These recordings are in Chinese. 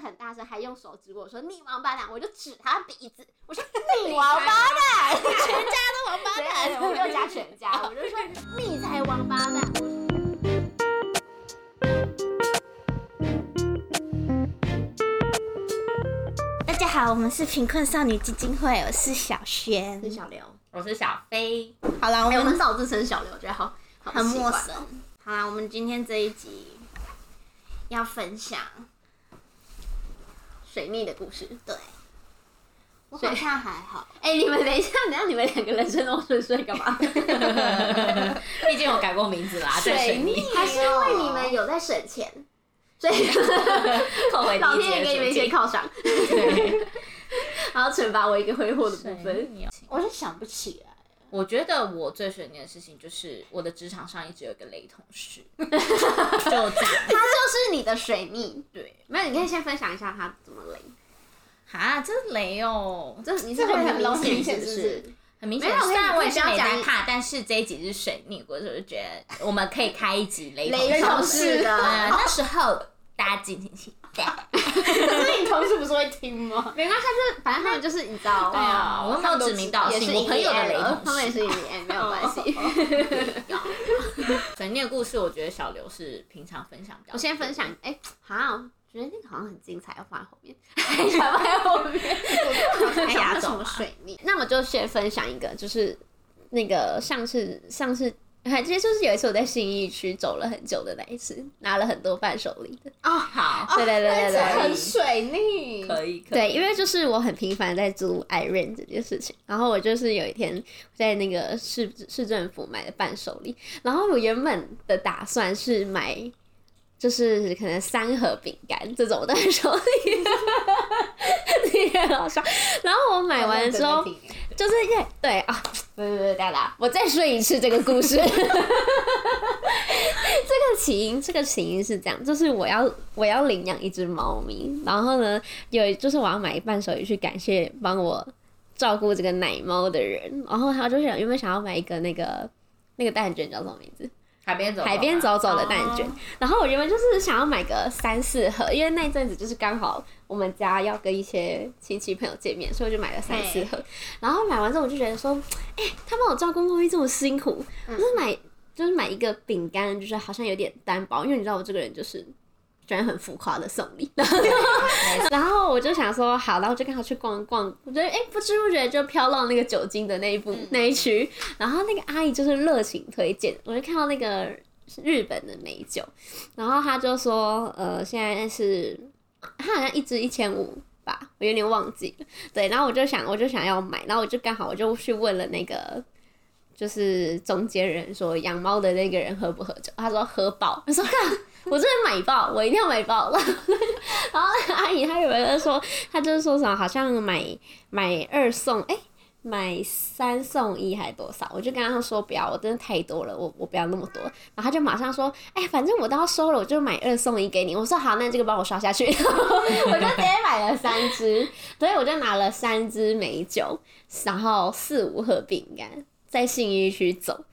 很大声，还用手指我说你王八蛋，我就指他鼻子，我说你王八蛋，全家都王八蛋，我没有加全家，我就说你才王八蛋。大家好，我们是贫困少女基金会，我是小轩。是小刘，我是小飞，好啦，我们很少自称小刘，我觉得好好很陌生。好啦，我们今天这一集要分享，水逆的故事。对，我好像还好。哎、你们等一下，等一下你们两个人生那么顺遂干嘛？毕竟我改过名字啦，对水逆，还是因为你们有在省钱，所以老天爷给你们一些犒赏，对然后惩罚我一个挥霍的部分。我是想不起来。我觉得我最水逆的事情就是我的职场上一直有一个雷同事，就这样。他就是你的水逆，对，没有，你可以先分享一下他怎么雷。哈，这是雷哦，这你是会很明显是不是？很明显。没有虽然我也是没在怕，但是这一集是水逆，我就是觉得我们可以开一集雷雷同同事的呃，那时候大家敬请期待。可是你同事不是会听吗？没关系，就是反正他们就是你知道，对啊，我又没有指名道姓，我朋友的雷同他们也事。是你哎，没有关系。水逆的故事，我觉得小刘是平常分享比较。我先分享，哎，好像觉得那个好像很精彩，要放在后面，放在后面。哎呀，什么水逆？那我就先分享一个，就是那个上次上次。还记得就是有一次我在信义区走了很久的那一次，拿了很多伴手礼的。哦，好，对对对对对，很水逆。可以，可以。对，因为就是我很频繁在租 iRent 这件事情，然后我就是有一天在那个市市政府买的伴手礼，然后我原本的打算是买，就是可能三盒饼干这种伴手礼，你很好笑。然后我买完之后，就是因为对啊，对对对，大大，我再说一次这个故事。这个起因，这个起因是这样，就是我要我要领养一只猫咪，然后呢，有就是我要买一伴手礼去感谢帮我照顾这个奶猫的人，然后他就想有没有想要买一个那个那个蛋卷叫什么名字？海边走，海边走走的蛋卷。哦然后我原本就是想要买个三四盒，因为那阵子就是刚好我们家要跟一些亲戚朋友见面，所以我就买了三四盒。然后买完之后我就觉得说，哎、他帮我照顾猫咪这么辛苦，我就买就是买一个饼干，就是好像有点单薄，因为你知道我这个人就是。喜欢很浮夸的送礼，然后 然后我就想说好，然后就跟他去逛逛，我觉得哎、不知不觉就飘到那个酒精的那一部、那一区，然后那个阿姨就是热情推荐，我就看到那个日本的美酒，然后他就说呃现在是他好像一支一千五吧，我有点忘记了，对，然后我就想我就想要买，然后我就刚好我就去问了那个。就是中间人说养猫的那个人喝不喝酒，他说喝饱，我说干，我真的买爆，我一定要买爆。然后阿姨她有人说，她就是说什么好像买买二送，哎、买三送一还多少？我就跟她说不要，我真的太多了，我我不要那么多。然后她就马上说，哎、反正我都要收了，我就买二送一给你。我说好，那这个帮我刷下去。然 后我就直接买了三支，所以我就拿了三支美酒，然后四五盒饼干，在信义区走。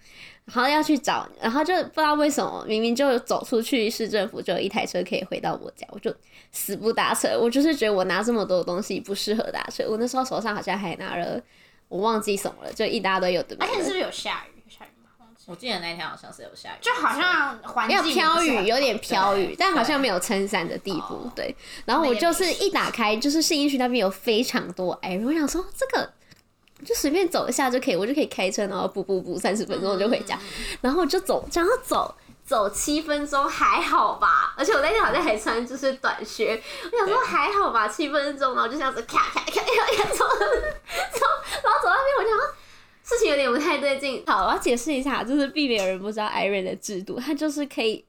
然后要去找，然后就不知道为什么，明明就走出去市政府就有一台车可以回到我家，我就死不搭车。我就是觉得我拿这么多东西不适合搭车。我那时候手上好像还拿了，我忘记什么了，就一大堆有的。而且是不是有下雨？下雨吗？我记得那天好像是有下雨，就好像环境要飘雨，有点飘雨，但好像没有撑伞的地步哦。对，然后我就是一打开，就是信义区那边有非常多哎，我想说这个就随便走一下就可以，我就可以开车，然后步步步三十分钟我就回家，然后我就走，这样走。走七分钟还好吧，而且我那天好像还穿就是短靴，我想说还好吧，七分钟，然后就这样子咔咔咔咔咔走走，然后走到那边，我就想说事情有点不太对劲。好，我要解释一下，就是避免有人不知道 Iron 的制度，它就是可以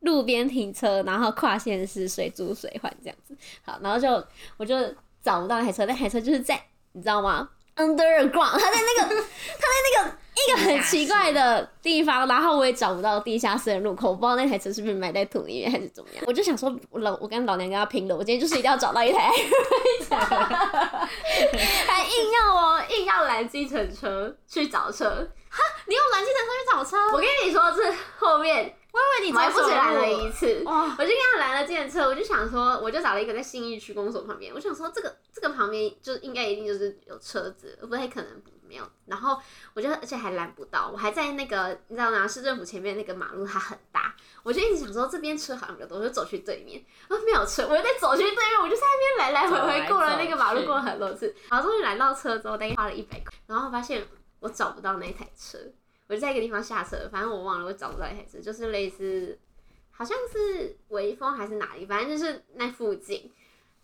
路边停车，然后跨县市随租随还这样子。好，然后就我就找不到那台车，那台车就是在你知道吗？Underground，他在那个 他在那个一个很奇怪的地方，然后我也找不到地下室的入口，我不知道那台车是不是埋在土里面还是怎么样。我就想说，我老我跟老娘跟他拼了，我今天就是一定要找到一台，还硬要哦，硬要拦计程车去找车。哈，你用拦计程车去找车？我跟你说，这后面为你我还不止拦了一次，哇我就跟他拦了电车，我就想说，我就找了一个在信义区公所旁边，我想说这个这个旁边就应该一定就是有车子，不太可能没有。然后我就而且还拦不到，我还在那个你知道吗？市政府前面那个马路它很大，我就一直想说这边车好像比较多，我就走去对面，然后没有车，我又再走去对面，我就在那边来来回回过了那个马路过了很多次，然后终于拦到车之后，大概花了一百块，然后发现我找不到那台车。我就在一个地方下车，反正我忘了，我找不到那台车，就是类似，好像是微风还是哪里，反正就是那附近，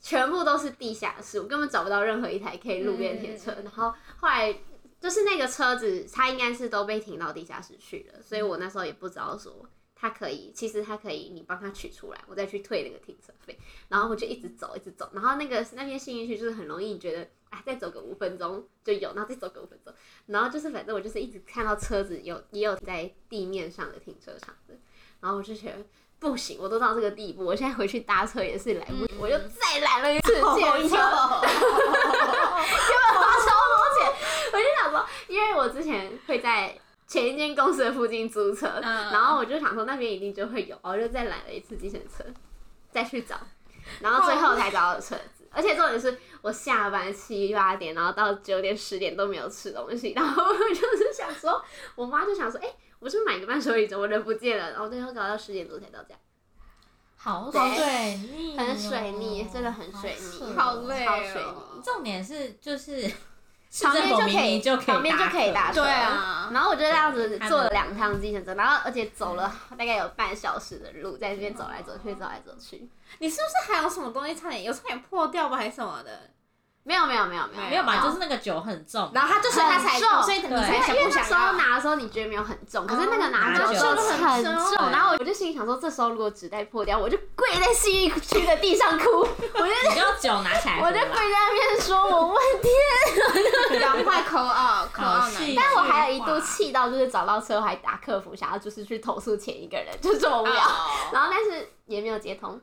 全部都是地下室，我根本找不到任何一台可以路边停车。然后后来就是那个车子，它应该是都被停到地下室去了，所以我那时候也不知道说它可以，其实它可以你帮它取出来，我再去退那个停车费。然后我就一直走，一直走，然后那个那边幸运区就是很容易，你觉得啊，再走个五分钟就有，然后再走个五分钟，然后就是反正我就是一直看到车子有也有在地面上的停车场的，然后我就觉得不行，我都到这个地步，我现在回去搭车也是来不及，我就再来了一次借车，花超多钱，我就想说，因为我之前会在前一间公司的附近租车，嗯然后我就想说那边一定就会有，我就再拦了一次计程车，再去找，然后最后才找到车。子。而且重点是我下班七八点，然后到九点十点都没有吃东西，然后 我就是想说，我妈就想说，哎、我是不是买个伴手礼怎么人不见了？然后最后搞到十点多才到家，好水逆哦，很水逆，真的很水逆，好累哦超水逆。重点是就是旁边就可以，旁边就可以打车。对啊然后我就这样子坐了两趟计程车，然后而且走了大概有半小时的路，在这边走来走去，走来走去。你是不是还有什么东西差点有差点破掉吧，还是什么的？没有没有没有没有。没有吧？就是那个酒很重，然后他就所以他才很重。所以你对才想因为那时候不想要。拿的时候你觉得没有很重，可是那个拿拿酒酒就是很很重，然后我就心里想说，这时候如果纸袋破掉，我就跪在信义区的地上哭，我 就你就酒拿起来，我就跪在那边说，我问天，赶快扣二，扣二但我还有一度气到，就是找到车还打客服，想要就是去投诉前一个人，就这么无聊。然后但是也没有接通，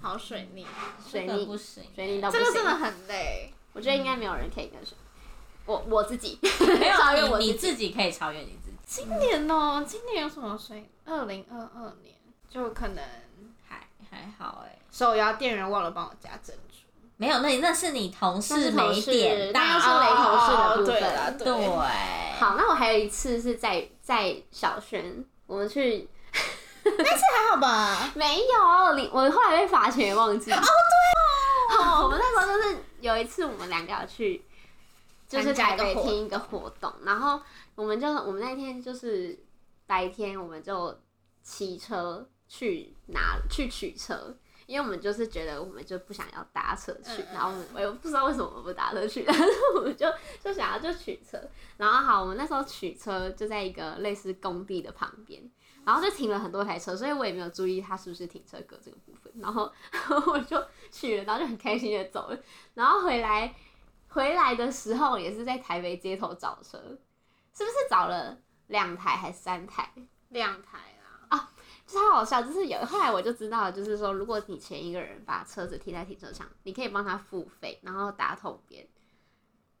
好水逆，水逆。这个不，行，水逆到不行。这个真的很累。我觉得应该没有人可以跟上，我我自己 没有超越我你自己。可以超越你自己，今年哦，今年有什么水？二零二二年就可能还还好哎，手摇店员忘了帮我加珍珠。没有，那那是你同事没点那又，是雷同事的部哦对啦分。对对，好，那我还有一次是在在小轩，我们去 还好吧？没有，你我后来被罚钱忘记。哦，对哦。我们那时候就是有一次，我们两个要去，就是台北听一个活动，然后我们就我们那天就是白天，我们就骑车去拿去取车。因为我们就是觉得我们就不想要搭车去，嗯然后我们我又不知道为什么我们不搭车去，但是我们就就想要就取车，然后好，我们那时候取车就在一个类似工地的旁边，然后就停了很多台车，所以我也没有注意它是不是停车格这个部分。然后 我就去了，然后就很开心的走了。然后回来回来的时候也是在台北街头找车，是不是找了两台还是三台？两台啊！啊。超好笑，就是有后来我就知道，就是说如果你前一个人把车子停在停车场，你可以帮他付费，然后打统编，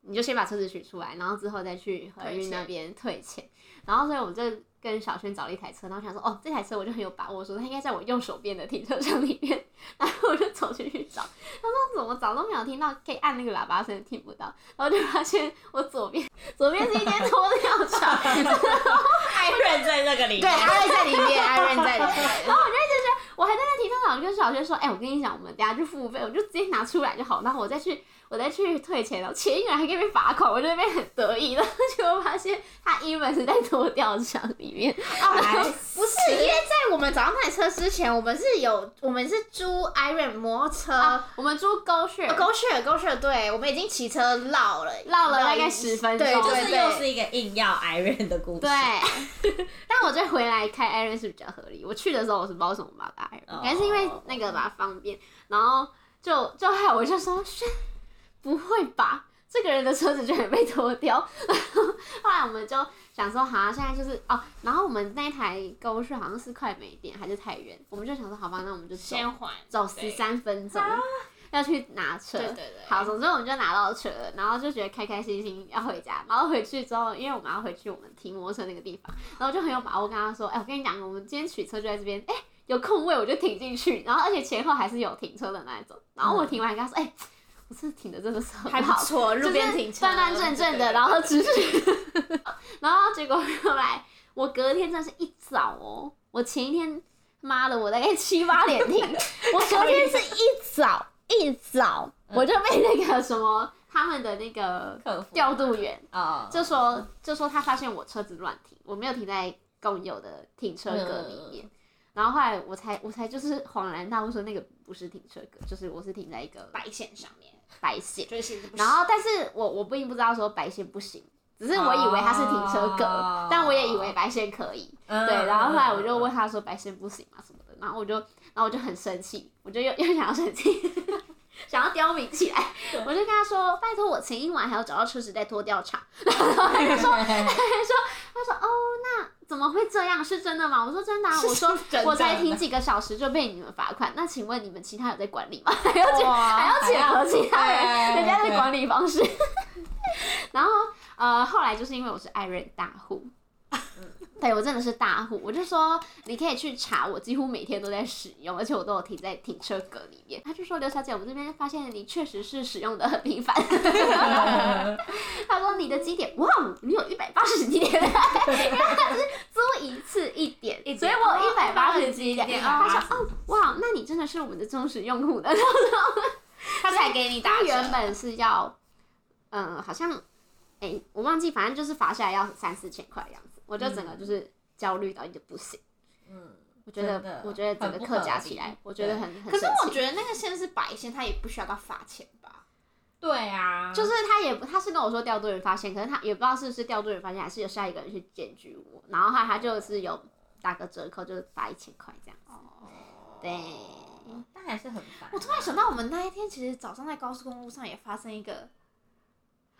你就先把车子取出来，然后之后再去和运那边退钱。然后所以我们就跟小轩找了一台车，然后想说哦这台车我就很有把握，说它应该在我右手边的停车场里面，然后我就走进去找，他说怎么找都没有听到，可以按那个喇叭声听不到，然后就发现我左边左边是一间脱掉厂，艾瑞在这个里面，对，艾瑞在里面，艾瑞在里面。然后我就一直觉得，我还在那停车场跟小轩说，哎、我跟你讲，我们等下去付费，我就直接拿出来就好，然后我再去，我再去退钱，然后前一个人还可以被罚款，我就那边很得意，然后结果发现他英文是在脱掉场里面，哦，不是，因为在我们找到那台车之前，我们是有，我们是租 Iron 摩托车。啊，我们租狗血，狗血狗血，对，我们已经骑车绕了，绕了大概一10分钟对又是一个硬要 Iron 的故事，对，但我再回来开 Iron 是比较合理。我去的时候我是不知道为什么我把它打 Iron，哦可能是因为那个吧方便，然后就就害我就说，轩，不会吧？这个人的车子居然被拖掉，后来我们就想说，好、啊，现在就是哦，然后我们那一台购物车好像是快没电还是太远，我们就想说，好吧，那我们就先缓走十三分钟，啊。要去拿车。对对对。好，总之我们就拿到车了，然后就觉得开开心心要回家。然后回去之后，因为我们要回去我们停摩托车那个地方，然后就很有把握跟他说：“哎、我跟你讲，我们今天取车就在这边，哎、有空位我就停进去。然后而且前后还是有停车的那一种。然后我停完跟他说：哎、我这停的真的是很还不，错，路边停车，端端正正的，然后只是，然后结果后来我隔天真的是一早哦，我前一天妈的我大概七八点停，我昨天是一早一早我就被那个什么他们的那个调度员哦，就说就说他发现我车子乱停，我没有停在共有的停车格里面。然后后来我才我才就是恍然大悟说那个不是停车格，就是我是停在一个白线上面，白线。然后，但是我我并不知道说白线不行，只是我以为它是停车格，哦但我也以为白线可以。嗯对，然后后来我就问他说白线不行吗什么的，然后我就然后我就很生气，我就又又想要生气，想要刁民起来，我就跟他说拜托我前一晚还要找到车子在拖吊场，然后他就说 他说他说哦那怎么会这样？是真的吗？我说真的啊，我说我才停几个小时就被你们罚款，那请问你们其他有在管理吗？还要检还要检核其他人，人家的管理方式。然后呃，后来就是因为我是爱瑞大户，对我真的是大户，我就说你可以去查，我几乎每天都在使用，而且我都有停在停车格里面。他就说刘小姐，我们这边发现你确实是使用的很频繁。他说你的基点，哇，你有一百八十几点，因为他只是租一次一点，所以我一百八十几点。点他说哦，哇，那你真的是我们的忠实用户的。他才给你打他。原本是要，嗯，好像，哎、我忘记，反正就是罚下来要三四千块的样子，我就整个就是焦虑到一个不行。嗯，我觉得，我觉得整个课加起来，我觉得很很。可是我觉得，那个线是白线，他也不需要到罚钱吧？对啊，就是他也不，他是跟我说调度员发现，可是他也不知道是不是调度员发现，还是有下一个人去检举我，然后后来他就是有打个折扣，就是罚一千块这样子。对，但还是很烦。我突然想到，我们那一天其实早上在高速公路上也发生一个，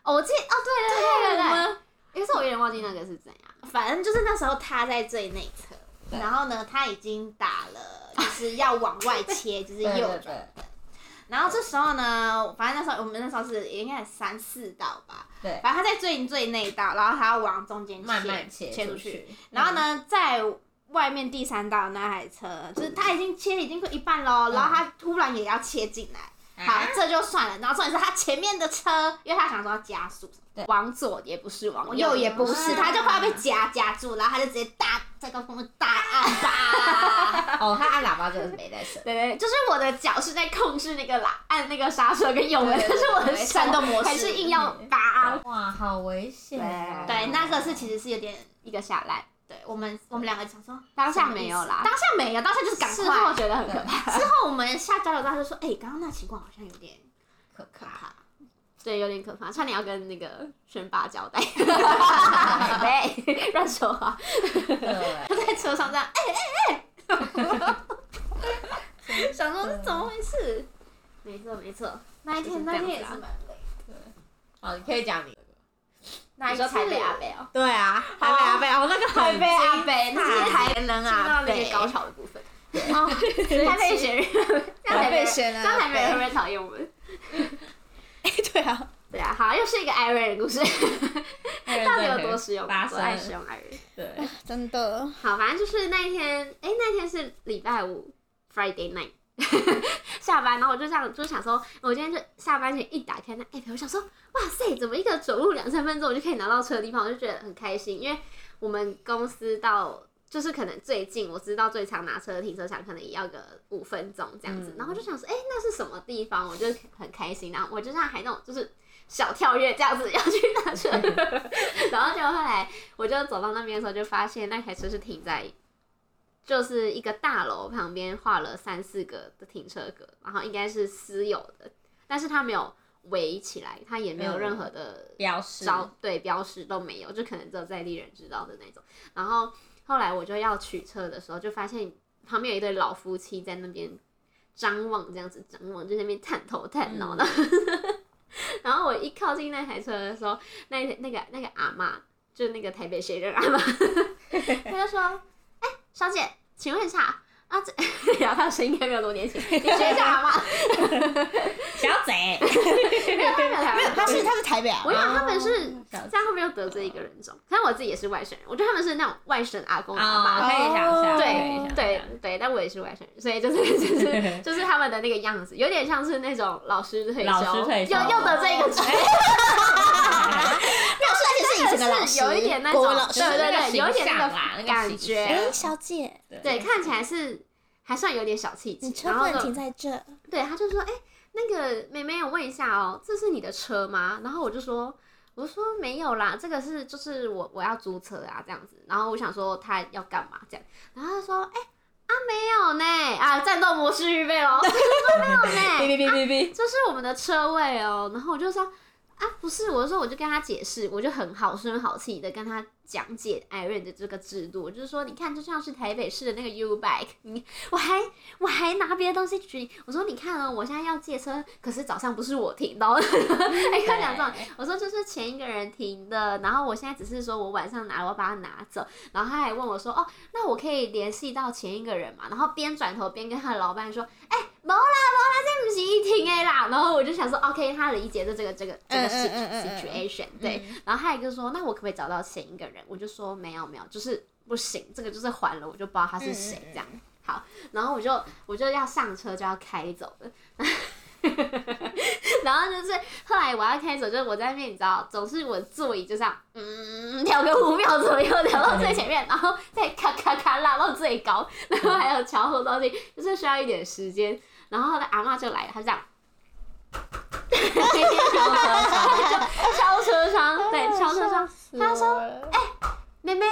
哦，我记，哦，对对对对对，可是我有点忘记那个是怎样。反正就是那时候他在最内侧，然后呢，他已经打了，就是要往外切，就是右转。对然后这时候呢，反正那时候我们那时候是应该是三四道吧，对，反正他在最最内道，然后他要往中间切慢慢切切出去。去。，然后呢，在外面第三道那台车，就是他已经切已经一半喽，然后他突然也要切进来，嗯，好啊，这就算了。然后重点是他前面的车，因为他想说要加速，往左也不是，往右也不是，啊他就快要被夹夹住，然后他就直接大在高速公路大按叭，哦，他按喇叭真的是没在省。对对，就是我的脚是在控制那个喇按那个刹车跟油门，对对但是我的对手战斗模式还是硬要拔。哇，好危险哦！对，那个是其实是有点，一个下来，对我们我们两个想说当下没有啦当下没有，当下就是赶事后。觉得很可怕。之后我们下交流道就说，哎，刚刚那情况好像有点可可怕。对，有点可怕，差点要跟那个轩爸交代。对，乱说话。对，他在车上这样，哎哎哎，想说是怎么回事？没错没错，那一天那天也是蛮累。好，你可以讲你的。哪一次你说台北阿北哦，对啊，台北阿贝哦，那个台北阿北，北，那是台人进到那个高潮的部分。哦，台北闲人，这样台北人，闲人这样台北人会不会讨厌我们？对啊，对啊，好，又是一个艾瑞的故事，到底有多实用？发多爱使？用艾瑞。对，真的。好，反正就是那一天，哎、那天是礼拜五，Friday night，下班，然后我就这样，就想说，我今天就下班前一打开那 app，我想说，哇塞，怎么一个走路两三分钟我就可以拿到车的地方，我就觉得很开心，因为我们公司到。就是可能最近我知道最常拿车的停车场，可能也要个五分钟这样子，嗯然后就想说，哎、那是什么地方？我就很开心，然后我就像还那种就是小跳跃这样子要去拿车，然后结果后来我就走到那边的时候，就发现那台车是停在就是一个大楼旁边画了三四个的停车格，然后应该是私有的，但是它没有围起来，它也没有任何的标示招对标识都没有，就可能只有在地人知道的那种。然后后来我就要取车的时候，就发现旁边有一对老夫妻在那边张望，这样子张望，就在那边探头探脑的。然后我一靠近那台车的时候，那那个那个阿妈，就那个台北谁人阿妈，他就说：“哎、小姐，请问一下。”啊，这，然后他的声音应该没有多年轻，你学一下好吗。小贼，没有他没有他是他是台北啊我，以为他们是这样会不会又得罪一个人种？但我自己也是外省人，我觉得他们是那种外省阿公阿啊，妈。可以想象，可以对对对，但我也是外省人，所以就是 就是就是他们的那个样子，有点像是那种老师退休，又又得罪一个而且是以前的老师，有一点那种，对对对，有一点那个感觉小姐，对，看起来是还算有点小气质，你车停在这，对，他就说，哎、那个妹妹，我问一下哦，这是你的车吗？然后我就说，我说没有啦，这个是就是我我要租车啊这样子。然后我想说他要干嘛这样，然后他说，哎、啊没有呢，啊战斗模式预备喽，我就说没有呢，哔哔哔哔，这是我们的车位哦。然后我就说。啊，不是，我就说，我就跟他解释，我就很好声好气的跟他讲解 Iron 的这个制度，就是说，你看，就像是台北市的那个 U Bike，你我还我还拿别的东西举例，我说你看哦，我现在要借车，可是早上不是我停的哦，还跟他讲这种，我说就是前一个人停的，然后我现在只是说我晚上拿，我要把它拿走，然后他还问我说，哦，那我可以联系到前一个人嘛？然后边转头边跟他的老板说，哎、没啦没啦，这不是一停哎啦，然后我就想说，OK，他理解的这个这个这个嗯嗯嗯嗯 situation，对，然后他也就说，那我可不可以找到前一个人？我就说没有没有，就是不行，这个就是还了，我就不知道他是谁这样。好，然后我就我就要上车就要开走了。然后就是后来我要开走，就是我在那边，你知道，总是我座椅就这样，嗯，调个五秒左右，调到最前面，然后再咔咔咔拉到最高，然后还有调后倒进，就是需要一点时间。然后后来阿妈就来了，她这样。敲车窗，对，敲车窗。他说：“哎、妹妹，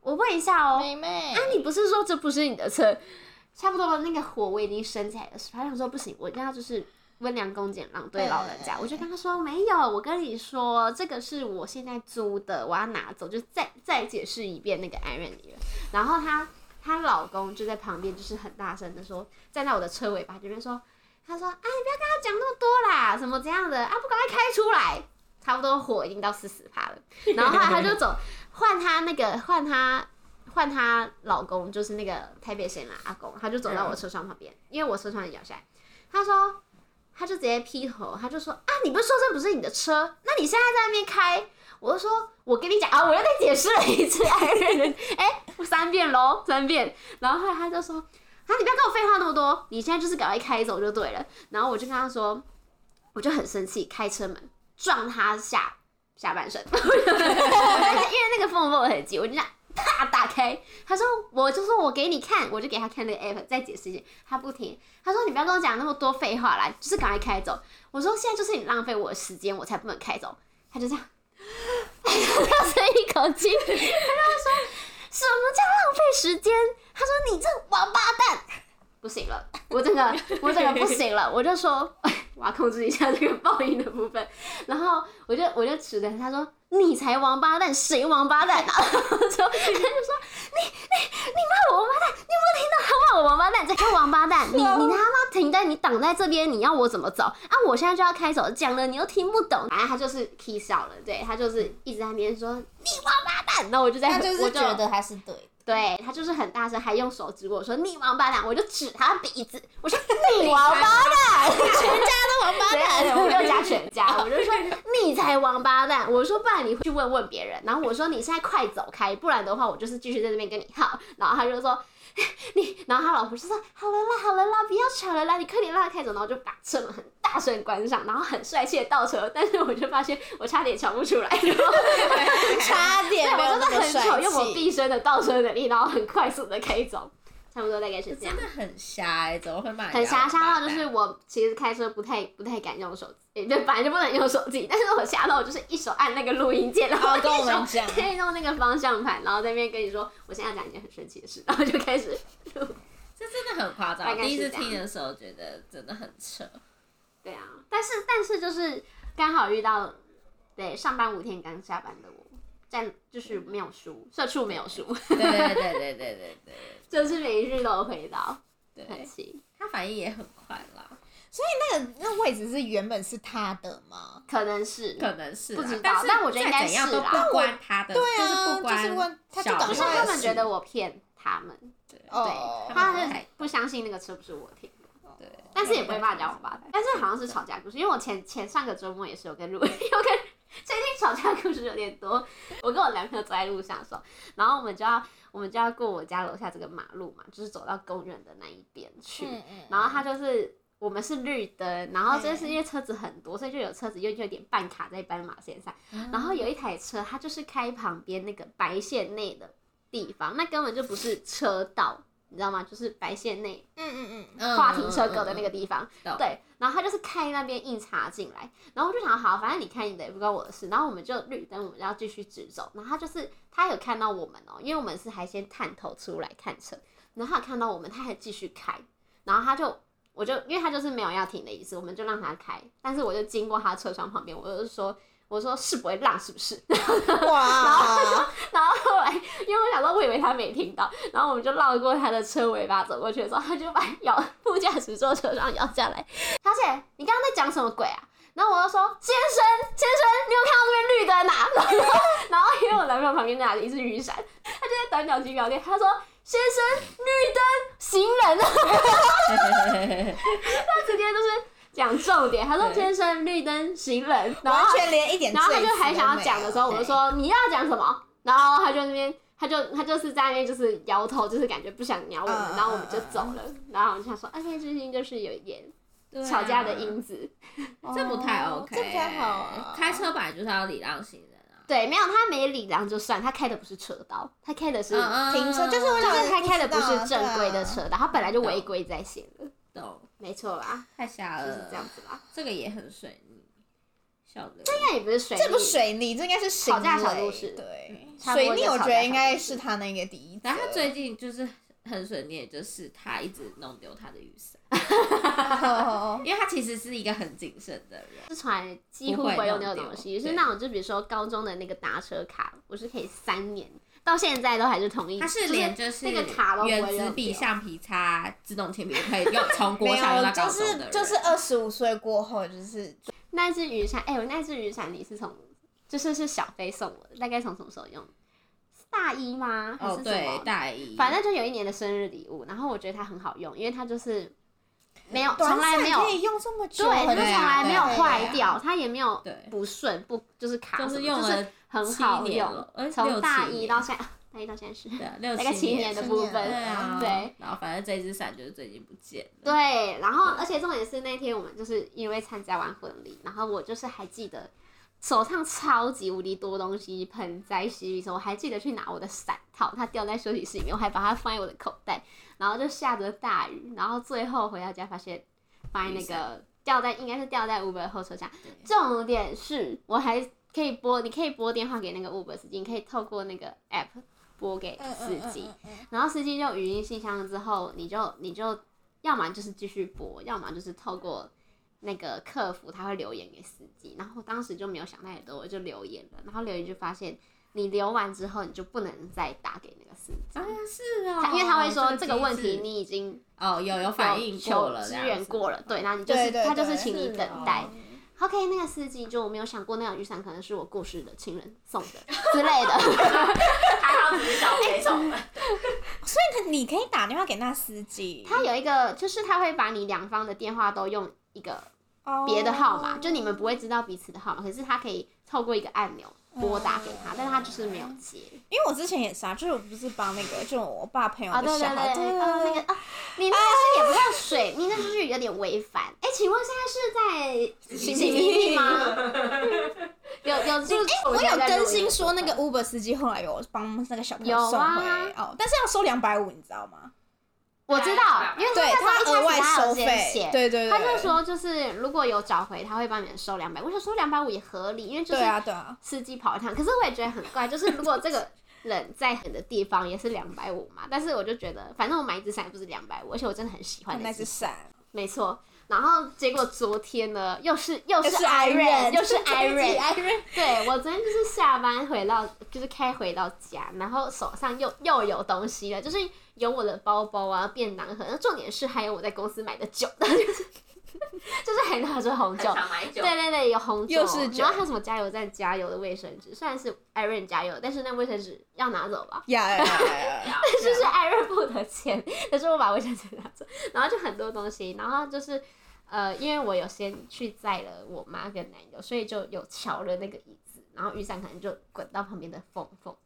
我问一下哦、妹妹啊，，你不是说这不是你的车？差不多了那个火我已经升起来了，他想说不行，我一定要就是温良恭俭让对老人家。我就跟他说没有，我跟你说这个是我现在租的，我要拿走，就再再解释一遍那个 Iron 女人。然后她她老公就在旁边，就是很大声的说，站在我的车尾巴这边说，他说啊，你不要跟他讲那么多啦，什么这样的啊，不赶快开出来。差不多火已经到四十趴了，然后后来他就走，换他那个换他换他老公，就是那个台北县啦阿公，他就走到我车窗旁边，因为我车窗摇下来，他说，他就直接劈头，他就说啊，你不是说这不是你的车，那你现在在那边开？我就说，我跟你讲啊，我又再解释了一次，哎、哎，三遍喽，三遍。然后后来他就说，啊，你不要跟我废话那么多，你现在就是赶快开走就对了。然后我就跟他说，我就很生气，开车门撞他下下半身，因为那个缝缝很急，我就这样啪打开。他说，我就说我给你看，我就给他看那个 app，再解释一遍，他不听。他说你不要跟我讲那么多废话啦，就是赶快开走。我说现在就是你浪费我的时间，我才不能开走。他就这样，他深一口气，他就说什么叫浪费时间？他说你这王八蛋。不行了，我整个 我整个不行了，我就说 我要控制一下这个报应的部分，然后我就我就指着他说你才王八蛋，谁王八蛋啊？然后就他就说你你你骂我王八蛋，你有没有听到他骂我王八蛋？这个王八蛋，你你他妈停在你挡在这边，你要我怎么走啊？我现在就要开走，讲了你又听不懂，反正他就是 k 笑了，对他就是一直在那边说你王八蛋，然后我就在他就是我觉得他是对的，对他就是很大声，还用手指我说你王八蛋，我就指他鼻子，我说 你王八蛋，全家都王八，蛋，我没有加全家，我就说你才王八蛋，我说不然你去问问别人，然后我说你现在快走开，不然的话我就是继续在这边跟你耗，然后他就说。你，然后他老婆就说：“好了啦，好了啦，不要吵了啦，你快点让他开走。”然后就把车门很大声关上，然后很帅气的倒车，但是我就发现我差点瞧不出来，然后 差点对没有那么我真的很丑，帅用我。毕生的倒车能力，然后很快速的开走，差不多大概是这样真。的很瞎哎，怎么会骂很瞎，瞎到就是我其实开车不太不太敢用手机，也就本来就不能用手机，但是我瞎到我就是一手按那个录音键，然后哦跟我们讲可以弄那个方向盘，然后在那边跟你说我现在讲一件很神奇的事，然后就开始录。这真的很夸张。第一次听的时候觉得真的很扯，对啊，但是但是就是刚好遇到对上班五天刚下班的我，在就是没有输，社畜没有输，对对对对对对对 就是每一日都有回到，对他反应也很快啦，所以那个那位置是原本是他的吗？可能是可能是不知道但我觉得应该是啦不关他的，对啊就是不关就是他们觉得我骗他们，对，他是他们不相信那个车不是我停的。对，但是也不会骂人家王八蛋。但是好像是吵架故事，因为我前前上个周末也是有跟路，有跟最近吵架故事有点多。我跟我男朋友走在路上的时候，然后我们就要我们就要过我家楼下这个马路嘛，就是走到公园的那一边去。嗯嗯然后他就是我们是绿灯，然后这嗯是因为车子很多，所以就有车子又就有点半卡在斑马线上。然后有一台车，它就是开旁边那个白线内的地方，那根本就不是车道，你知道吗？就是白线内嗯嗯嗯划停车格的那个地方。懂对，然后他就是开那边硬插进来，然后我就想，好，反正你开你的也不关我的事。然后我们就绿灯，我们就要继续直走。然后他就是他有看到我们哦、因为我们是还先探头出来看车，然后他有看到我们，他还继续开，然后他就。我就因为他就是没有要停的意思，我们就让他开。但是我就经过他车窗旁边，我就说：“我说是不会浪是不是？”嗯，哇，然后后来，因为我想说，我以为他没听到，然后我们就绕过他的车尾巴走过去的时候，他就把摇副驾驶座车窗摇下来。小姐，你刚刚在讲什么鬼啊？然后我就说，先生，先生，你有看到这边绿灯啊？然后，然后因为我男朋友旁边拿着一只雨伞，他就在短脚几秒内，他说，先生，绿灯，行人。他直接就是讲重点，他说，对先生，绿灯，行人。然后完全连一点然后他就还想要讲的时候，我就说你要讲什么？然后他就那边，他就他就是在那边就是摇头，就是感觉不想鸟我们，嗯然后我们就走了。然后我就想说，OK，最近就是有一点吵架的因子。这不太哦 OK，这不太好啊开车本来就是要礼让行人啊。对，没有他没礼让就算，他开的不是车道，他开的是，停车就是他开的不是正规的车道，他本来就违规在先了。懂，没错啦，太瞎了，就是这样子啦。这个也很水逆，笑的。应该也不是水逆，这不水逆，这应该是行吵架小为故事。对，差不多水逆我觉架得应该是他那个第一则。然后他最近就是很水逆，就是他一直弄丢他的雨伞，哦 因为他其实是一个很谨慎的人。是从来几乎不会用那个东西，是那种就比如说高中的那个搭车卡，我是可以三年，到现在都还是同一，它是连就是那个卡都原子笔、橡皮擦、自动铅笔都可以用，从国小用到就高中的就是二十五岁过后，就是那只雨伞，哎、我那只雨伞你是从就是是小飞送我的，大概从什么时候用？大一吗？还哦，是什对，么？大一，反正就有一年的生日礼物，然后我觉得它很好用，因为它就是没有从来没有可以用这么久，对，它就对啊从来没有坏掉，它也没有不顺不就是卡，就是用就是了很好用从大一到现在，大一到现在是对啊，六大概七年年的部分，对啊，对。然后反正这只伞就是最近不见了。对，然后而且重点是那天我们就是因为参加完婚礼，然后我就是还记得手上超级无敌多东西，盆栽、洗笔手，我还记得去拿我的伞套，它掉在休息室里面，我还把它放在我的口袋，然后就下着大雨，然后最后回到家发现 发现那个掉在应该是掉在 Uber 后车厢，重点是我还可以拨，你可以拨电话给那个 Uber 司机，你可以透过那个 app 拨给嗯司机。然后司机就语音信箱之后，你就你就要么就是继续播，要么就是透过那个客服他会留言给司机。然后当时就没有想太多，我就留言了。然后留言就发现，你留完之后你就不能再打给那个司机，啊，是哦，因为他会说这个问题你已经哦有有反应过了，支援过了，对，然后你就是他就是请你等待哦。OK，那个司机就没有想过那条雨伞可能是我过世的亲人送的之类的。还好只是小飞送的，所以他你可以打电话给那司机，他有一个，就是他会把你两方的电话都用一个哦别的号码，就你们不会知道彼此的号码，可是他可以透过一个按钮拨打给他，但是他就是没有接。因为我之前也是啊，就是我不是帮那个，就我爸朋友啊，的小孩，对，对啊那个啊，你那个是也不叫水，你那就是有点违反。哎，请问现在是在洗洗鼻涕吗？有有就是哎，我有更新说说那个 Uber 司机后来有帮那个小朋友送回哦，但是要收两百五，你知道吗？我知道，因为对他他额外收费，对对对，他就说就是如果有找回，他会帮你们收两百。我想说两百五也合理，因为就是对啊对啊，司机跑一趟，可是我也觉得很怪，就是如果这个 人在很的地方也是两百五嘛，但是我就觉得反正我买一只伞也不是两百五，而且我真的很喜欢那只伞，没错。然后结果昨天呢，又是又是又是 Iron，Iron，又是 Iron，Iron，对我昨天就是下班回到，就是开回到家，然后手上又又有东西了，就是有我的包包啊、便当盒，那重点是还有我在公司买的酒，就 是就是还拿着红酒，买酒，对对对，有红酒，又是酒。然后还有什么加油站加油的卫生纸，虽然是艾润加油，但是那卫生纸要拿走吧。呀呀呀 但是是艾润付的钱，可是我把卫生纸拿走，然后就很多东西，然后就是呃，因为我有先去载了我妈跟男友，所以就有瞧了那个椅子，然后雨伞可能就滚到旁边的缝缝，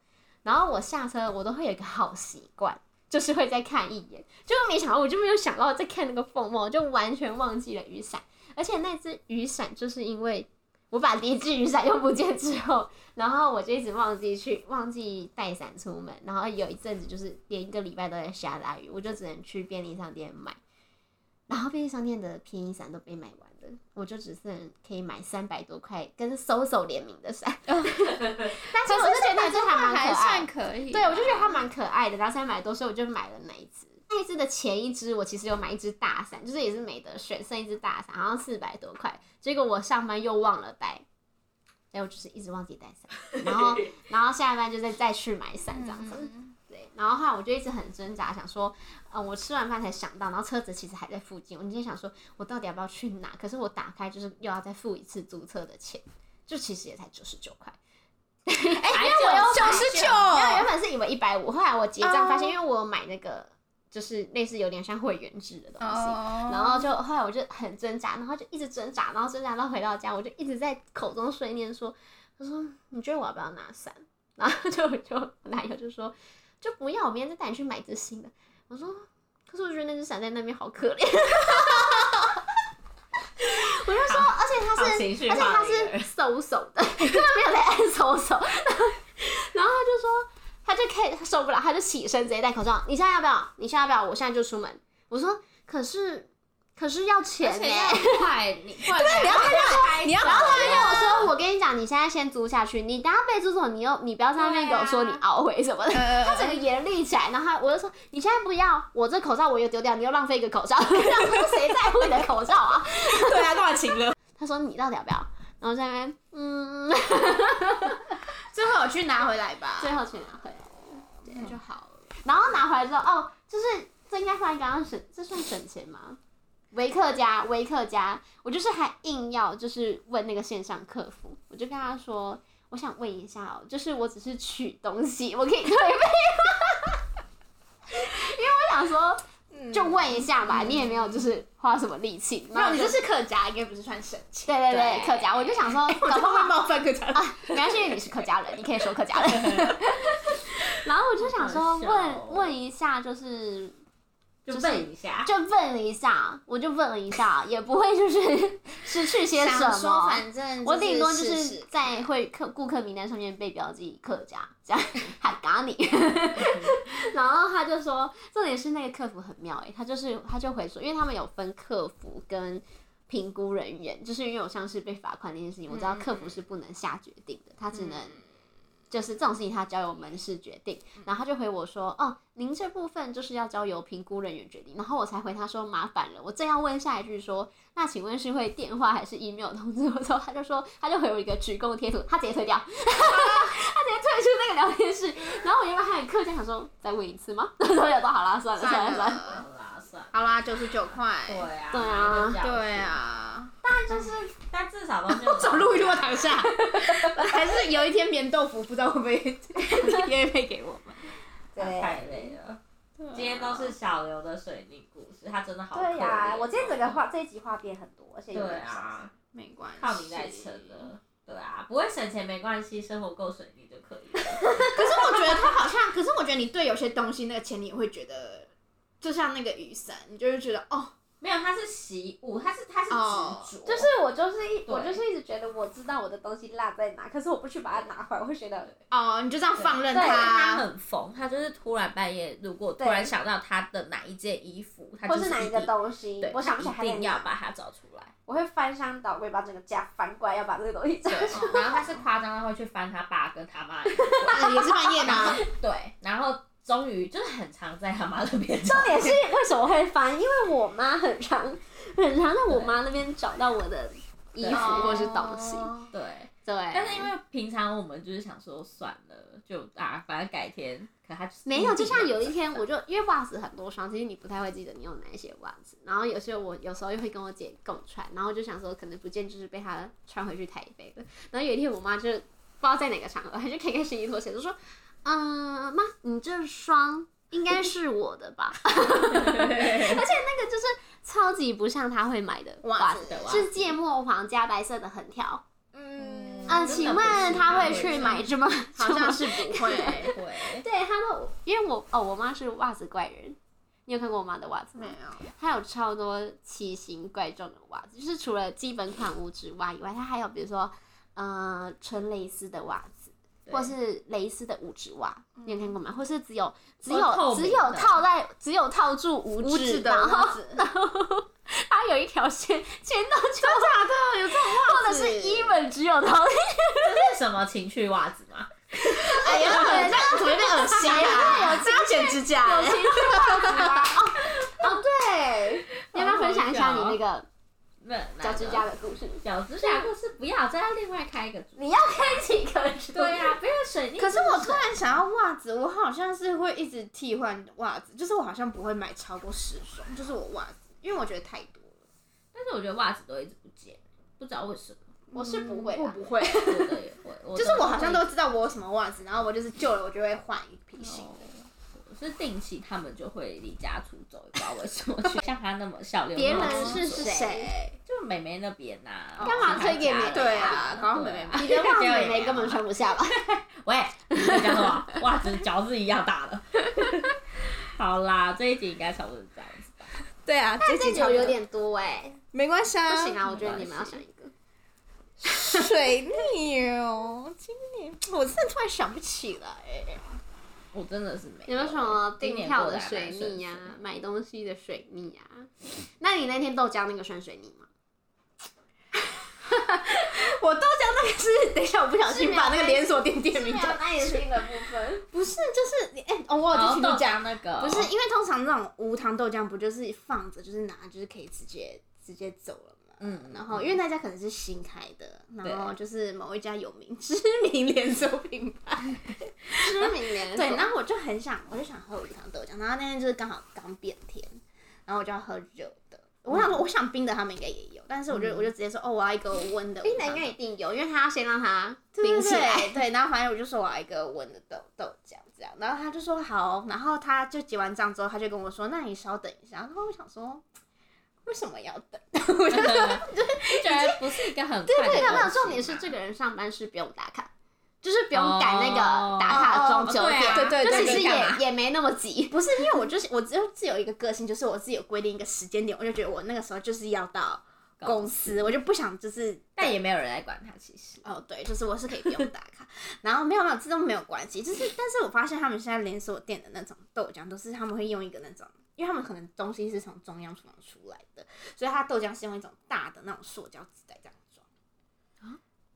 然后我下车我都会有一个好习惯。就是会再看一眼，结果没想到，我就没有想到再看那个缝缝，我就完全忘记了雨伞。而且那只雨伞就是因为我把第一只雨伞用不见之后，然后我就一直忘记去忘记带伞出门，然后有一阵子就是连一个礼拜都在下大雨，我就只能去便利商店买，然后便利商店的便宜伞都被买完了，我就只剩可以买三百多块跟搜搜联名的伞，但是我就觉得那只还蛮可爱还算，可以。对我就觉得它蛮可爱的，然后三百多，所以我就买了那一只。那一只的前一只我其实有买一只大伞，就是也是没得选剩一只大伞，好像四百多块。结果我上班又忘了带，哎，我就是一直忘记带伞，然后 然后下班就再再去买伞这样子。对，然后后来我就一直很挣扎，想说，嗯，我吃完饭才想到，然后车子其实还在附近，我今天想说，我到底要不要去拿？可是我打开就是又要再付一次租车的钱，就其实也才九十九块。哎，因为我有九十九，没有，原本是以为一百五，后来我结账发现，因为我买那个就是类似有点像会员制的东西，哦然后就后来我就很挣扎，然后就一直挣扎，然后挣扎到回到家，我就一直在口中碎念说：“他说你觉得我要不要拿伞？” 然后就就我男友就说：“就不要，我明天再带你去买一只新的。”我说：“可是我觉得那只伞在那边好可怜。”我就说，而且它是，而且它是收手的，根 本没有在按收手。然后他就说，他就可以受不了，他就起身直接戴口罩。你现在要不要？你现在要不要？我现在就出门。我说，可是可是要钱呢、而且要快，你快 点，你要开你要然后他就跟我说：“我跟你讲，你现在先租下去，你等下被租走，你又你不要在那边跟我说你懊悔什么的。呃他整个严厉起来，然后他我就说：“你现在不要，我这口罩我又丢掉，你又浪费一个口罩，这样说谁在乎你的口罩啊对啊，干嘛请了？？”他说：“你到底要不要？”然后在那边，嗯，最后我去拿回来吧，最后去拿回来，这样就好了。然后拿回来之后，哦，就是这应该算刚刚省，这算省钱吗？维克家，维克家，我就是还硬要就是问那个线上客服，我就跟他说，我想问一下哦，就是我只是取东西，我可以退费吗？因为我想说，就问一下吧，你也没有就是花什么力气，没有，你就这是客家，应该不是算省钱。对对对，客家，我就想说，搞不好冒犯客家啊。没关系，因为你是客家人，你可以说客家人。然后我就想说问问一下，就是就问一下，就问了一下，我就问了一下，也不会就是 失去些什么。反正我顶多就是在会客顾客名单上面被标记客家，这样 还嘎你。然后他就说，重点是那个客服很妙诶、他就是他就回说，因为他们有分客服跟评估人员，就是因为我上次被罚款那件事情，我知道客服是不能下决定的，他只能。就是这种事情，他交由门市决定。然后他就回我说：“哦，您这部分就是要交由评估人员决定。”然后我才回他说：“麻烦了，我正要问下一句说，那请问是会电话还是 email 通知 我？”之后他就说，他就回我一个鞠躬贴图，他直接退掉，他直接退出那个聊天室。然后我原本还很客气，想说再问一次吗？然 后我想说好啦，算了算了算了。好啦，算了。好啦，九十九块。对啊，对啊对，啊，就是，但至少都是 走路一路躺下，还是有一天棉豆腐不知道会不会 也配给我们。太累了。今天都是小刘的水泥故事，他真的好对呀、哦我今天整个话这一集话变很多，而且对啊，没关系，靠你在撑的。对啊，不会省钱没关系，生活够水逆就可以了。可是我觉得他好像，可是我觉得你对有些东西那个钱你也会觉得，就像那个雨伞，你就会觉得哦，没有，他是习武，他是他是哦执着，就是我就是一我就是一直觉得我知道我的东西落在哪，可是我不去把它拿回来，我会觉得哦，你就这样放任对他它，很疯，他就是突然半夜，如果突对。然想到他的哪一件衣服，他就是或哪一个定东西对，，我想不起来他一定要把它找出来。我会翻箱倒柜把整个家翻过来，要把这个东西找出来。，然后他是夸张到会去翻他爸跟他妈的衣服，呃 也是半夜吗？对，然后终于就是很常在他妈那边找。重点是为什么会翻？因为我妈很常很常在我妈那边找到我的衣服或是东西。哦对，对，但是因为平常我们就是想说算了，就啊，反正改天。可他没有，就像有一天，我我就因为袜子很多双，其实你不太会记得你有哪一些袜子。然后有些我有时候又会跟我姐共穿，然后就想说可能不见就是被她穿回去台北了。然后有一天我妈就不知道在哪个场合，她就开开心心脱鞋，就说：“嗯，妈，你这双应该是我的吧？” 而且那个就是超级不像他会买的袜子，的袜是芥末黄加白色的横条。嗯啊，请问她她会会去买这么？好像是不会。会，对，他们因为我哦，我妈是袜子怪人。你有看过我妈的袜子吗没？有，她有超多奇形怪状的袜子，就是除了基本款无指袜以外，她还有比如说，呃，纯蕾丝的袜子，对或是蕾丝的五指袜，你有看过吗？或是只有只有只有套在只有套住五指五指的然后，它有一条线牵到就假的？有这种袜子，或者是 even 只有套这是什么情趣袜子吗？哎呀，这样怎么有点恶心啊？这要剪指甲。欸，有情趣袜子吗？哦哦，对，你要不要分享一下你那个那脚趾甲的故事？脚趾甲故事不要，这要另外开一个。你要开几个？对呀、不要水逆。可是我突然想要袜子，我好像是会一直替换袜子，就是我好像不会买超过十双，就是我袜子，因为我觉得太多了。但是我觉得袜子都一直不见，不知道为什么。我是不会啦，我不会，我的也会，就是我好像都知道我有什么袜子，然后我就是旧了，我就会换一批新的。我是定期他们就会离家出走，也不知道为什么，去 像他那么笑脸。别人是是谁？就妹妹那边呐、干嘛推给妹妹对啊搞妹妹对啊你的袜子妹妹根本穿不下吧？喂，你在讲什么？袜子脚是一样大的。好啦，这一集应该差不多是这样子吧。对啊，这这酒有点多哎，没关系啊，不行啊，我觉得你们要想一个。水逆哦，今年我真的突然想不起来哎。我真的是没有没有什么订票的水蛮顺逆呀、遂买东西的水逆呀、那你那天豆浆那个算水逆吗？我豆浆那个是，等一下我不小心把那个连锁店店名讲，那也是一个部分。不是，就是你哎、哦，我有然后豆浆，那个不是因为通常那种无糖豆浆不就是放着就是拿就是可以直接直接走了嘛。嗯然后因为那家可能是新开的，然后就是某一家有名知名连锁品牌，知名连锁对，然后我就很想，我就想喝无糖豆浆，然后那天就是刚好刚变天，然后我就要喝热的。我想说，我想冰的他们应该也有，但是我就、我就直接说，哦，我要一个温的。冰的应该一定有，因为他要先让它冰起来。对对，然后反正我就说我要一个温的豆豆浆这样，然后他就说好，然后他就结完账之后，他就跟我说，那你稍等一下。然后我想说，为什么要等？我就就觉得不是一个很快的对，没有没有，重点是这个人上班是不用打卡，就是不用赶那个打卡哦钟九点，对啊对对对就其实也也没那么急。不是因为我就是我只有自有一个个性，就是我自己有规定一个时间点，我就觉得我那个时候就是要到公司，我就不想就是但也没有人来管他，其实。哦，对，就是我是可以不用打卡，然后没有没有，这都没有关系。就是，但是我发现他们现在连锁店的那种豆浆，都是他们会用一个那种，因为他们可能东西是从中央厨房出来的，所以它豆浆是用一种大的那种塑胶纸袋这样。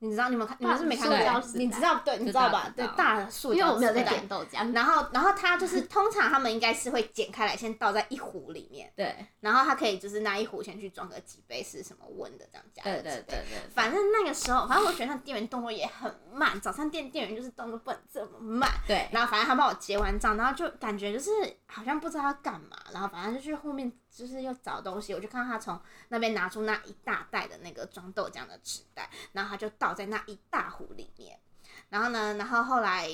你知道你们看你们是没看过塑胶纸袋你知道对，你知道吧？对，大的塑胶因为我没有在点豆浆，然后，然后它就是通常他们应该是会剪开来，先倒在一壶里面，对。然后它可以就是拿一壶先去装个几杯是什么温的这样加对对对对，反正那个时候，反正我觉得那店员动作也很慢，早餐店店员就是动作不能这么慢。对，然后反正他帮我结完账，然后就感觉就是好像不知道要干嘛，然后反正就去后面就是又找东西，我就看到他从那边拿出那一大袋的那个装豆浆的纸袋，然后他就倒在那一大壶里面，然后呢，然后后来。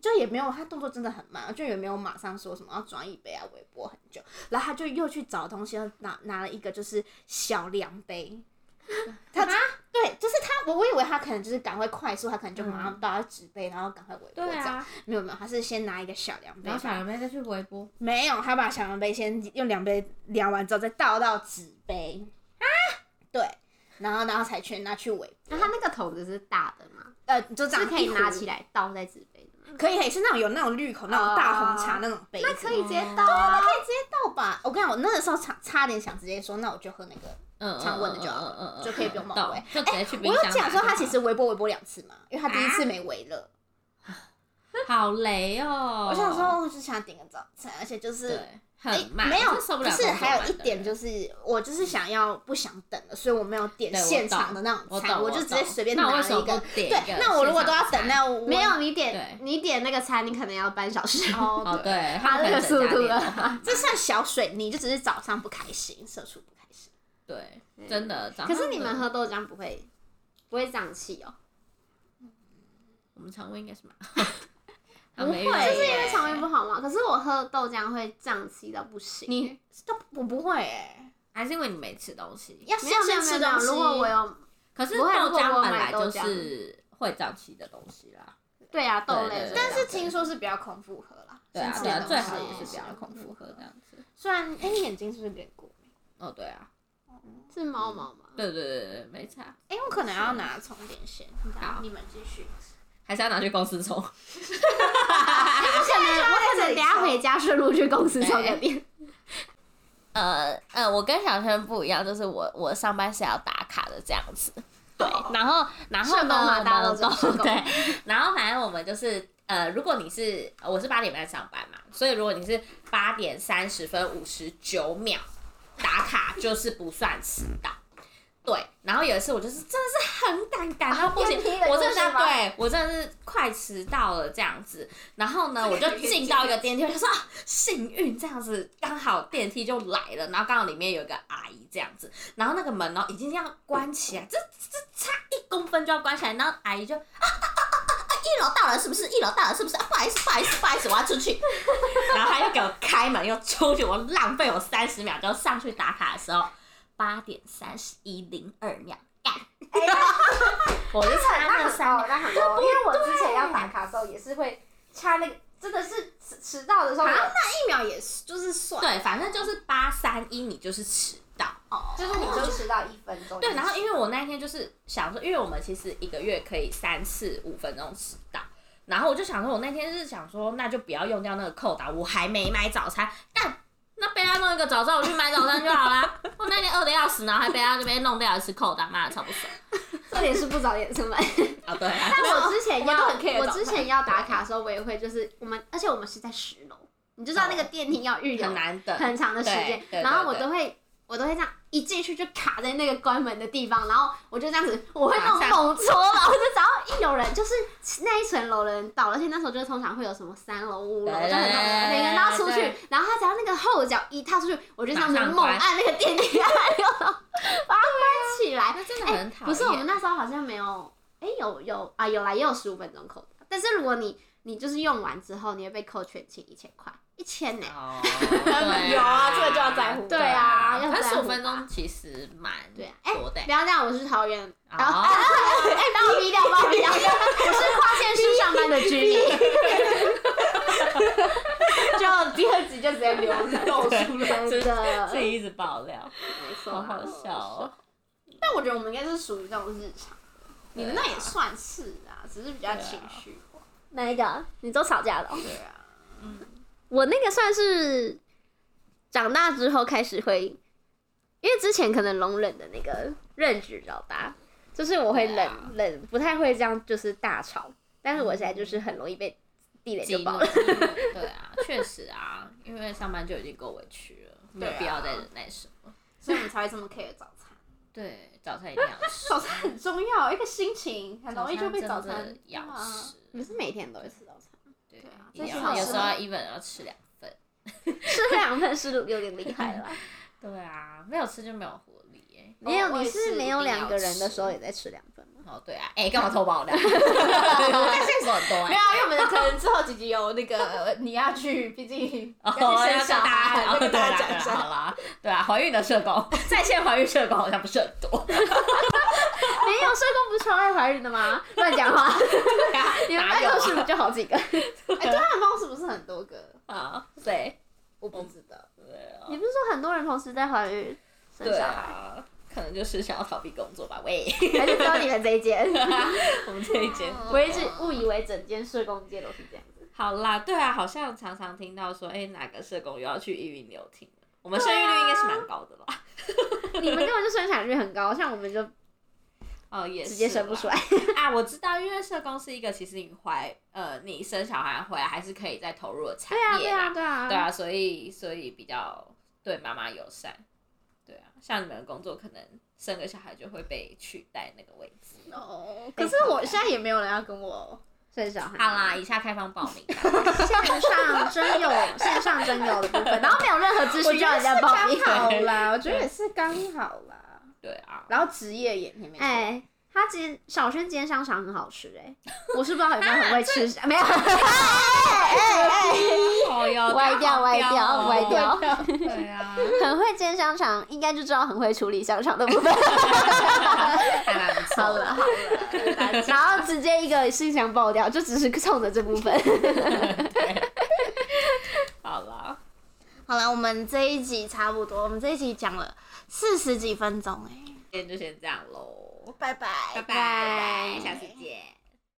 就也没有，他动作真的很慢，就也没有马上说什么要装一杯啊，微波很久。然后他就又去找东西，又拿拿了一个就是小量杯，他对，就是他，我我以为他可能就是赶快快速，他可能就马上倒到纸杯，然后赶快微波这样。对啊，没有没有，他是先拿一个小量杯然后，小量杯再去微波，没有，他把小量杯先用两杯量完之后再倒到纸杯。啊，对，然后然后才全拿去微波，那它那个桶子是大的吗？呃，就这是样可以拿起，来倒在纸杯的吗？可以可以是那种有那种绿口那种大红茶哦那种杯子，那可以直接哦倒啊！倒吧。我跟你讲，我那个时候差差点想直接说，那我就喝那个。嗯，常温的就好嗯就可以不用冒懂微就直接去冰我有。讲说他其实微波微波两次嘛，因为他第一次没微热。好雷哦！我想说，我就想点个早餐，而且就是对，很哎慢，没有，受不是还有一点就是，我就是想要不想等了，所以我没有点现场的那种我餐，懂我我就直接懂随便拿了一个。一对，那我如果都要等，那我没有你对点你点那个餐，你可能要半小时。哦，对，对，他那个速度了了。这算小水你，就只是早上不开心，社畜不开心。对，真的。可是你们喝豆浆不会不会胀气哦？我们肠胃应该是蛮不会就是因为肠胃不好嘛。可是我喝豆浆会胀气到不行。你都我不会哎，还是因为你没吃东西。要没有没有没有没有，先吃东西。如果我有可是不会如果我豆浆本买来就浆是会胀气的东西啦。对啊豆类但是听说是比较空腹喝啦，对啊，对啊，最好也是比较空腹喝这样子。虽然哎，你眼睛是不是有点过敏？哦，对啊，是猫毛吗？对对对对，没差。哎，我可能要拿充电线。好你们继续。还是要拿去公司充。我可能我可能等下回家顺路去公司充个电。呃呃，我跟小轩不一样，就是我我上班是要打卡的这样子。对，然后然后呢，对，然后反正我们就是呃，如果你是呃我是八点半上班嘛，所以如果你是八点三十分五十九秒打卡，就是不算迟到。对，然后有一次我就是真的是很赶赶到不行，我真的对我真的是快迟到了这样子。然后呢，我就进到一个电梯，我就说啊，幸运这样子，刚好电梯就来了，然后刚好里面有一个阿姨这样子，然后那个门哦已经要关起来，这这差一公分就要关起来，然后阿姨就啊啊啊啊啊，一楼到了是不是？一楼到了是不是？啊、不好意思，不好意思，不好意思，我要出去。然后他又给我开门又出去，我浪费我三十秒，就上去打卡的时候，八点三十一零二秒，干，我就差那三秒。那很多，因为我之前要打卡的时候也是会差那个，真的是迟迟到的时候，啊，那一秒也是，就是算。对，反正就是八三一，你就是迟到。哦，就是你就迟到一分钟。对，然后因为我那天就是想说，因为我们其实一个月可以三次五分钟迟到，然后我就想说，我那天是想说，那就不要用掉那个扣打，我还没买早餐，但那被他弄一个早餐，我去买早餐就好啦。我那天饿的要死，然后还被他这边弄掉一次扣打，妈的超不爽。重点是不早点出门。啊，对啊，但我之前要我之前要打卡的时候，我也会就是我们，而且我们是在十楼，你就知道那个电梯要预留很难等，很长的时间然后我都会。我都会这样一进去就卡在那个关门的地方，然后我就这样子，我会那种猛戳嘛，我就只要一有人，就是那一层楼的人到了，而且那时候就通常会有什么三楼、五楼，就对很多对每个人都要出去，然后他只要那个后脚一踏出去，我就这样子猛按那个电梯按钮，把它关起来。那真的哎、很讨厌。不是，我们那时候好像没有，哎、有有啊，有啦，也有十五分钟扣的。但是如果你你就是用完之后，你会被扣全勤一千块，一千呢、有啊这个就要在乎对啊，要但十五在乎分钟其实蛮对啊，哎、多的不。要这样，我是桃园，然后哦 哎，帮我逼掉，帮我逼掉，我是跨县市上班的居民。就第二集就直接流露出来真的，自己一直爆料，没错好好笑哦。但我觉得我们应该是属于这种日常的，你们那也算是啊，只是比较情绪化。哪一个？你都吵架了哦？对啊，我那个算是长大之后开始会，因为之前可能容忍的那个认知比较大，就是我会忍、对啊忍，不太会这样就是大吵，但是我现在就是很容易被地雷就爆了。对啊，确实啊，因为上班就已经够委屈了，没有必要再忍耐什么。所以我们才会这么 care 早餐。对，早餐一定要吃，早餐很重要，一个心情很容易就被早餐要吃。你是每天都会吃早餐？对对啊一定这是要有时候好事吗 even 要吃两份。吃两份是有点厉害了。对啊，没有吃就没有活力耶。没有，你是是没有两个人的时候也在吃两份吗？哦，对啊，哎，干嘛偷爆料？我在线索很多哎。没有啊，因为我们可能之后几集有那个你要去，毕竟哦，要去生小孩，家，要跟大家讲一下，好下。啦，对啊，怀孕的社工，在线怀孕社工好像不是很多。没有，社工不是超爱怀孕的吗？乱讲话！你们哪有办公室？就好几个？哎，对，他们办公室不是很多个？啊，谁？我不知道。对啊你不是说很多人同时在怀孕生小孩，啊，可能就是想要逃避工作吧。喂，还是只有你们这一间？我们这一间。我一直误以为整间社工界都是这样子。好啦，对啊，好像常常听到说，哎、哪个社工又要去育婴留停了。我们生育率应该是蛮高的吧？你们根本就生产率很高，像我们就哦，也是直接生不出来。啊，我知道，因为社工是一个其实你怀呃你生小孩回来还是可以再投入的产对啊，对业，啊，对啊，对啊，所以所以比较对妈妈友善，像你们的工作可能生个小孩就会被取代那个位置。哦，可是我现在也没有人要跟我生小孩。好啦，以下开放报名。线上真有线上真有的部分，然后没有任何资讯要人家报名。刚好啦，我觉得也是刚好啦。对啊，然后职业也也没错。哎，他今小轩今天香肠很好吃哎，我是不知道有没有很会吃，没有，哦哟歪掉歪掉歪掉，对啊，很会煎香肠，应该就知道很会处理香肠的部分。还蛮不错。好了好了，然后直接一个信箱爆掉，就只是冲着这部分。好了，好了，我们这一集差不多，我们这一集讲了四十几分钟哎，今天就先这样喽，拜拜，拜拜，小姐姐。